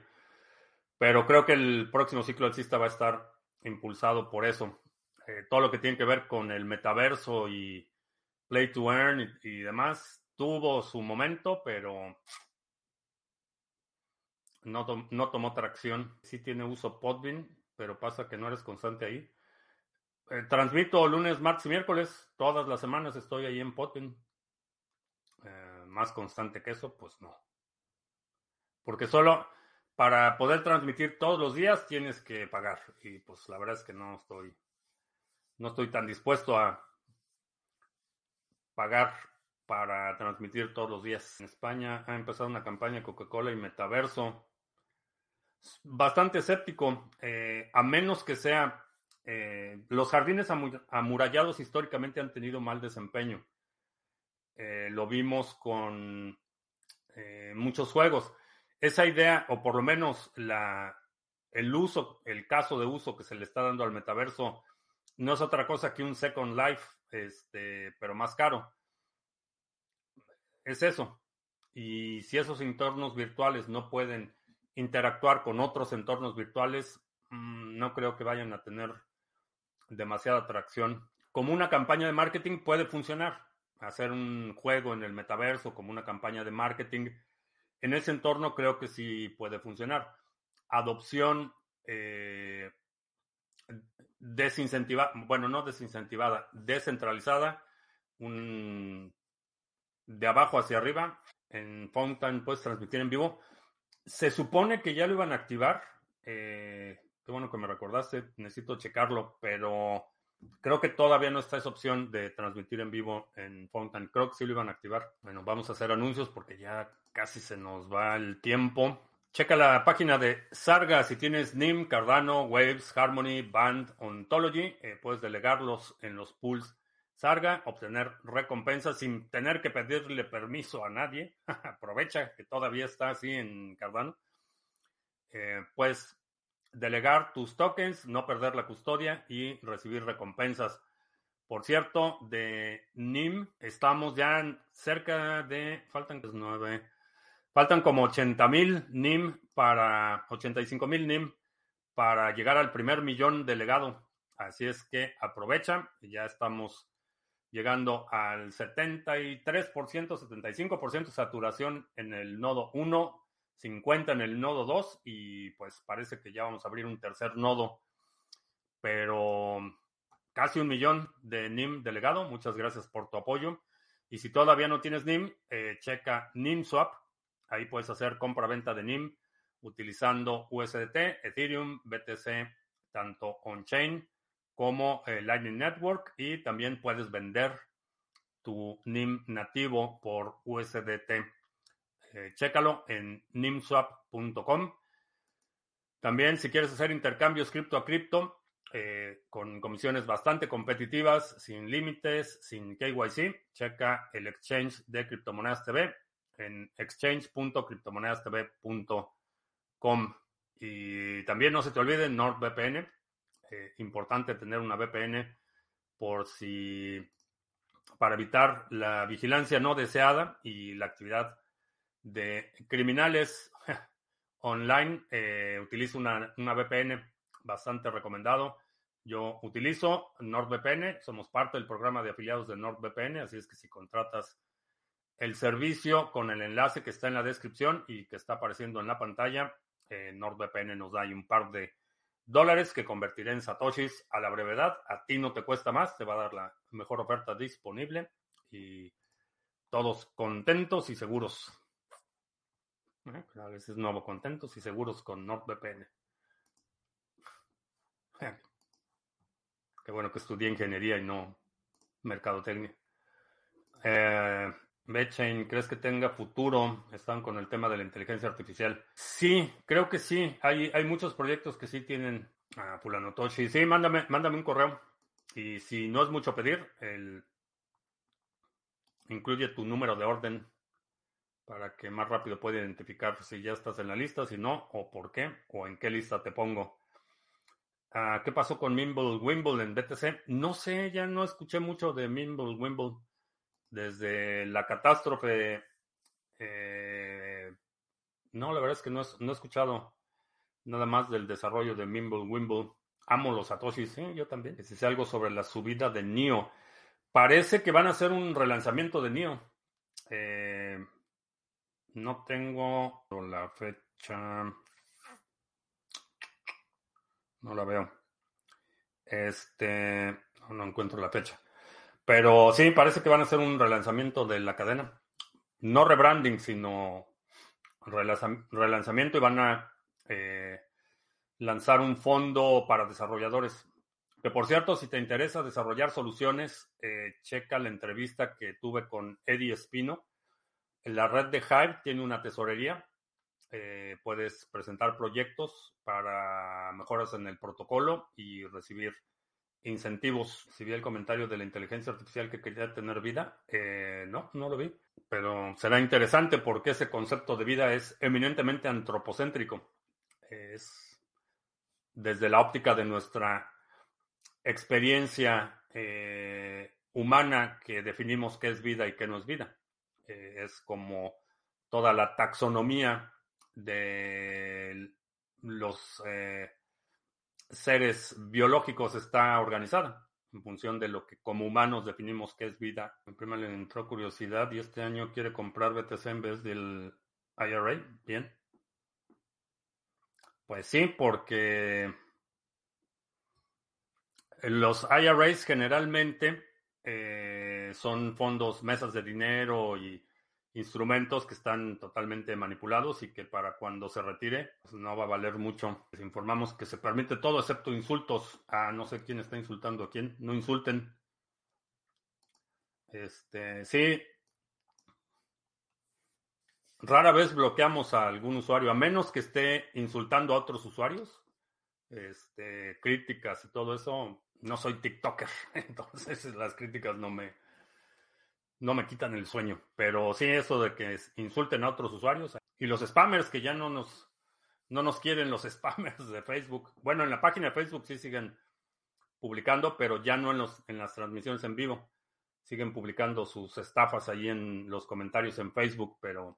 Pero creo que el próximo ciclo alcista va a estar impulsado por eso. Eh, todo lo que tiene que ver con el metaverso y play to earn y, demás tuvo su momento, pero no, no tomó tracción. Sí tiene uso Podbean, pero pasa que no eres constante ahí. Eh, transmito lunes, martes y miércoles. Todas las semanas estoy ahí en Podbean. Eh, más constante que eso, pues no. Porque solo para poder transmitir todos los días tienes que pagar. Y pues la verdad es que no estoy, no estoy tan dispuesto a pagar para transmitir todos los días. En España ha empezado una campaña Coca-Cola y Metaverso bastante escéptico, eh, a menos que sea... Eh, los jardines amurallados históricamente han tenido mal desempeño. Eh, lo vimos con muchos juegos. Esa idea, o por lo menos la, el uso, el caso de uso que se le está dando al metaverso, no es otra cosa que un Second Life, este, pero más caro. Es eso. Y si esos entornos virtuales no pueden interactuar con otros entornos virtuales, mm, no creo que vayan a tener demasiada atracción. Como una campaña de marketing puede funcionar. Hacer un juego en el metaverso como una campaña de marketing. En ese entorno creo que sí puede funcionar. Adopción eh, desincentivada, bueno, no desincentivada, descentralizada, un, de abajo hacia arriba. En Fountain puedes transmitir en vivo se supone que ya lo iban a activar. Eh, qué bueno que me recordaste, necesito checarlo, pero creo que todavía no está esa opción de transmitir en vivo en Fountain. Creo que sí lo iban a activar. Bueno, vamos a hacer anuncios porque ya casi se nos va el tiempo. Checa la página de Sarga si tienes NIM, Cardano, Waves, Harmony, Band, Ontology. Eh, puedes delegarlos en los pools Sarga, obtener recompensas sin tener que pedirle permiso a nadie. [laughs] Aprovecha que todavía está así en Cardano. Eh, puedes delegar tus tokens, no perder la custodia y recibir recompensas. Por cierto, de NIM estamos ya cerca de, faltan nueve, faltan como 80 mil NIM para, 85 mil NIM para llegar al primer millón delegado. Así es que aprovecha, ya estamos llegando al 73%, 75% saturación en el nodo 1, 50 en el nodo 2 y pues parece que ya vamos a abrir un tercer nodo, pero casi un millón de NIM delegado. Muchas gracias por tu apoyo. Y si todavía no tienes NIM, eh, checa NIM Swap. Ahí puedes hacer compra-venta de NIM utilizando USDT, Ethereum, BTC, tanto on-chain como eh, Lightning Network y también puedes vender tu NIM nativo por USDT. Eh, chécalo en nimswap.com. También si quieres hacer intercambios cripto a cripto eh, con comisiones bastante competitivas, sin límites, sin KYC, checa el exchange de criptomonedas TV en exchange.criptomonedastv.com. Y también no se te olvide NordVPN. Eh, importante tener una VPN por si para evitar la vigilancia no deseada y la actividad de criminales [laughs] online. Eh, utilizo una, una, VPN bastante recomendado. Yo utilizo NordVPN, somos parte del programa de afiliados de NordVPN, así es que si contratas el servicio con el enlace que está en la descripción y que está apareciendo en la pantalla, eh, NordVPN nos da un par de dólares que convertiré en satoshis a la brevedad. A ti no te cuesta más, te va a dar la mejor oferta disponible y todos contentos y seguros. A veces nuevo, contentos y seguros con NordVPN. Qué bueno que estudié ingeniería y no mercadotecnia. Eh, Betchain, ¿crees que tenga futuro? Están con el tema de la inteligencia artificial. Sí, creo que sí. Hay, hay muchos proyectos que sí tienen a Fulano Toshi. Sí, mándame, mándame un correo. Y si no es mucho pedir, el, incluye tu número de orden para que más rápido pueda identificar si ya estás en la lista, si no, o por qué, o en qué lista te pongo. Ah, ¿Qué pasó con Mimble Wimble en BTC? No sé, ya no escuché mucho de Mimble Wimble desde la catástrofe. Eh, no, la verdad es que no, he escuchado nada más del desarrollo de Mimble Wimble. Amo los Satoshis, sí, yo también. Sé algo sobre la subida de NIO. Parece que van a hacer un relanzamiento de NIO. Eh, no tengo la fecha. No la veo. Este. No encuentro la fecha. Pero sí, parece que van a hacer un relanzamiento de la cadena. No rebranding, sino relanzamiento y van a eh, lanzar un fondo para desarrolladores. Que por cierto, si te interesa desarrollar soluciones, eh, checa la entrevista que tuve con Eddie Espino. La red de Hive tiene una tesorería. Eh, puedes presentar proyectos para mejoras en el protocolo y recibir incentivos. Si vi el comentario de la inteligencia artificial que quería tener vida, eh, no, no lo vi. Pero será interesante porque ese concepto de vida es eminentemente antropocéntrico. Es desde la óptica de nuestra experiencia eh, humana que definimos qué es vida y qué no es vida. Eh, es como toda la taxonomía de los seres biológicos está organizada en función de lo que como humanos definimos que es vida. En primer le entró curiosidad y este año quiere comprar BTC en vez del IRA. Bien. Pues sí, porque los IRAs generalmente eh, son fondos, mesas de dinero y instrumentos que están totalmente manipulados y que para cuando se retire pues no va a valer mucho. Les informamos que se permite todo excepto insultos a no sé quién está insultando a quién. No insulten. Este, sí. Rara vez bloqueamos a algún usuario, a menos que esté insultando a otros usuarios. Este, críticas y todo eso. No soy TikToker, [laughs] entonces las críticas no me, no me quitan el sueño. Pero sí, eso de que insulten a otros usuarios. Y los spammers que ya no nos, no nos quieren los [laughs] spammers de Facebook. Bueno, en la página de Facebook sí siguen publicando, pero ya no en, los, en las transmisiones en vivo. Siguen publicando sus estafas ahí en los comentarios en Facebook, pero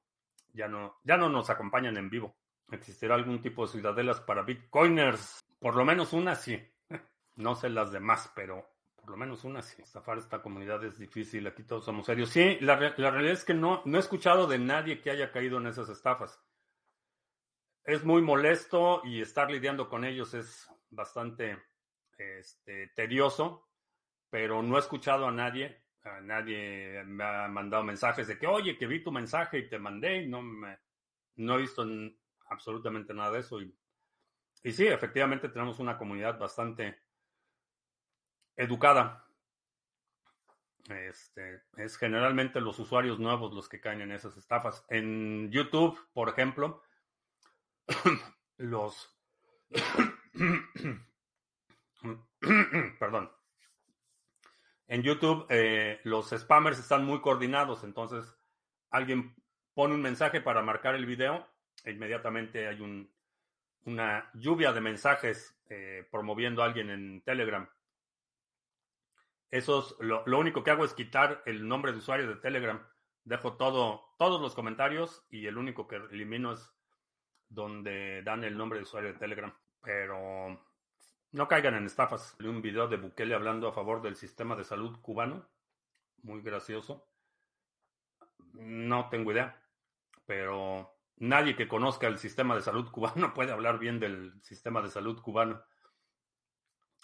ya no, ya no nos acompañan en vivo. ¿Existirá algún tipo de ciudadelas para bitcoiners? Por lo menos una sí. [laughs] No sé las demás, pero por lo menos una sí. Estafar esta comunidad es difícil, aquí todos somos serios. Sí, la, realidad es que no, no he escuchado de nadie que haya caído en esas estafas. Es muy molesto y estar lidiando con ellos es bastante este, tedioso, pero no he escuchado a nadie. Nadie me ha mandado mensajes de que, oye, que vi tu mensaje y te mandé no me, no he visto absolutamente nada de eso. Y, y sí, efectivamente tenemos una comunidad bastante educada. Este, es generalmente los usuarios nuevos los que caen en esas estafas. En YouTube, por ejemplo, [clears throat] los... [clears throat] Perdón. En YouTube eh, los spammers están muy coordinados, entonces alguien pone un mensaje para marcar el video e inmediatamente hay un, una lluvia de mensajes eh, promoviendo a alguien en Telegram. Eso lo, lo, único que hago es quitar el nombre de usuario de Telegram. Dejo todo, todos los comentarios y el único que elimino es donde dan el nombre de usuario de Telegram. Pero no caigan en estafas. Un video de Bukele hablando a favor del sistema de salud cubano. Muy gracioso. No tengo idea. Pero nadie que conozca el sistema de salud [laughs] cubano puede hablar bien del sistema de salud cubano.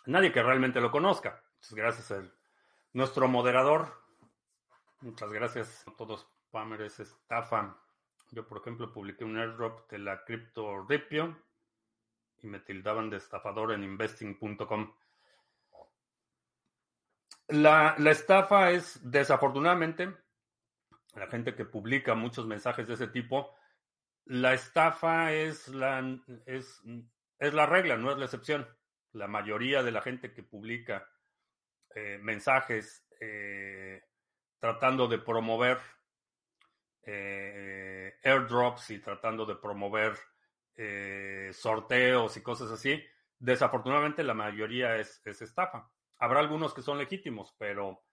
Nadie que realmente lo conozca. Gracias a nuestro moderador. Muchas gracias a todos. Spammers estafa. Yo, por ejemplo, publiqué un airdrop de la cripto Ripio y me tildaban de estafador en investing.com. La, la, estafa es, desafortunadamente, la gente que publica muchos mensajes de ese tipo, la estafa es la, es, es la regla, no es la excepción. La mayoría de la gente que publica eh, mensajes eh, tratando de promover eh, airdrops y tratando de promover sorteos y cosas así. Desafortunadamente la mayoría es, es, estafa. Habrá algunos que son legítimos, pero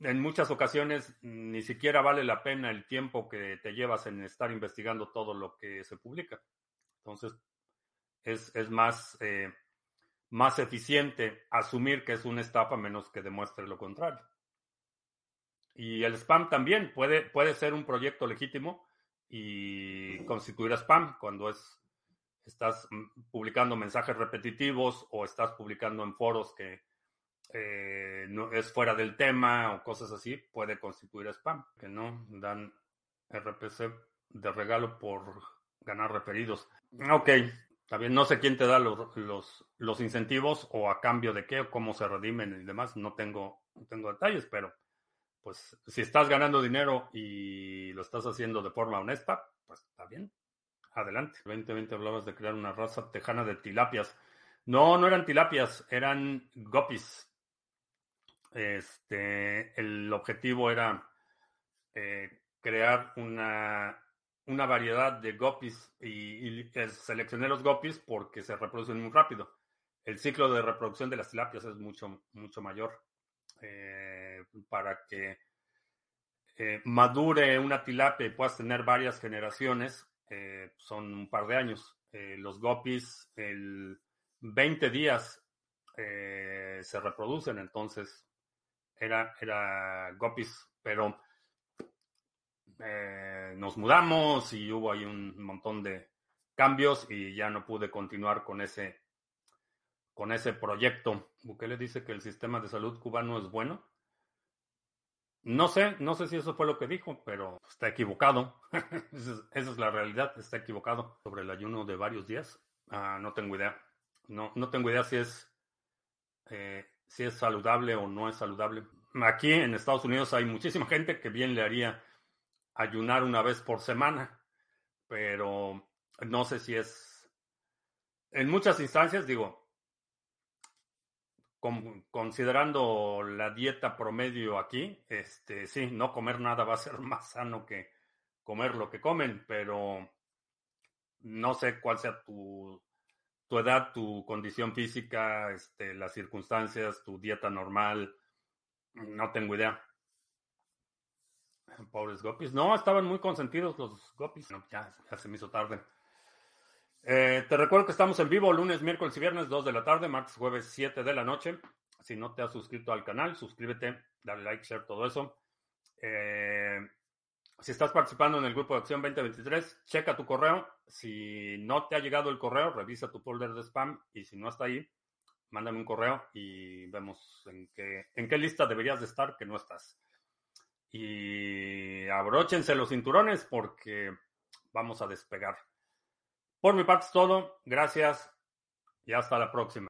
en muchas ocasiones ni siquiera vale la pena el tiempo que te llevas en estar investigando todo lo que se publica. Entonces, es, más, más eficiente asumir que es una estafa menos que demuestre lo contrario. Y el spam también puede, puede ser un proyecto legítimo, y constituir spam cuando es estás publicando mensajes repetitivos o estás publicando en foros que eh, no es fuera del tema o cosas así, puede constituir spam. Que no dan RPC de regalo por ganar referidos. Ok, también no sé quién te da los, los, los incentivos o a cambio de qué o cómo se redimen y demás. No tengo, tengo detalles, pero pues si estás ganando dinero y lo estás haciendo de forma honesta, pues está bien. Adelante. 2020 hablabas de crear una raza tejana de tilapias. No, no eran tilapias, eran gopis. Este, el objetivo era eh, crear una, una, variedad de gopis y, y seleccioné los gopis porque se reproducen muy rápido. El ciclo de reproducción de las tilapias es mucho, mucho mayor. Eh, para que eh, madure una tilapia y puedas tener varias generaciones, eh, son un par de años. los gopis, el 20 días se reproducen, entonces era, era gopis, pero nos mudamos y hubo ahí un montón de cambios y ya no pude continuar con ese con ese proyecto. Bukele dice que el sistema de salud cubano es bueno. No sé, no sé si eso fue lo que dijo, pero está equivocado. [laughs] esa, es, la realidad, está equivocado. Sobre el ayuno de varios días, ah, no tengo idea. No, no tengo idea si es, eh, si es saludable o no es saludable. Aquí en Estados Unidos hay muchísima gente que bien le haría ayunar una vez por semana, pero no sé si es... En muchas instancias, digo, considerando la dieta promedio aquí, este, sí, no comer nada va a ser [laughs] más sano que comer lo que comen, pero no sé cuál sea tu, tu edad, tu condición física, este, las circunstancias, tu dieta normal, no tengo idea. [laughs] Pobres gopis. No, estaban muy consentidos los gopis. ya, ya se me hizo tarde. Eh, te recuerdo que estamos en vivo lunes, miércoles y viernes, 2 de la tarde, martes, jueves, 7 de la noche. Si no te has suscrito al canal, suscríbete, dale like, share, todo eso. Eh, si estás participando en el grupo de acción 2023, checa tu correo. Si no te ha llegado el correo, revisa tu folder de spam y si no está ahí, mándame un correo y vemos en qué, en qué lista deberías de estar que no estás. Y abróchense los cinturones porque vamos a despegar. Por mi parte es todo. Gracias y hasta la próxima.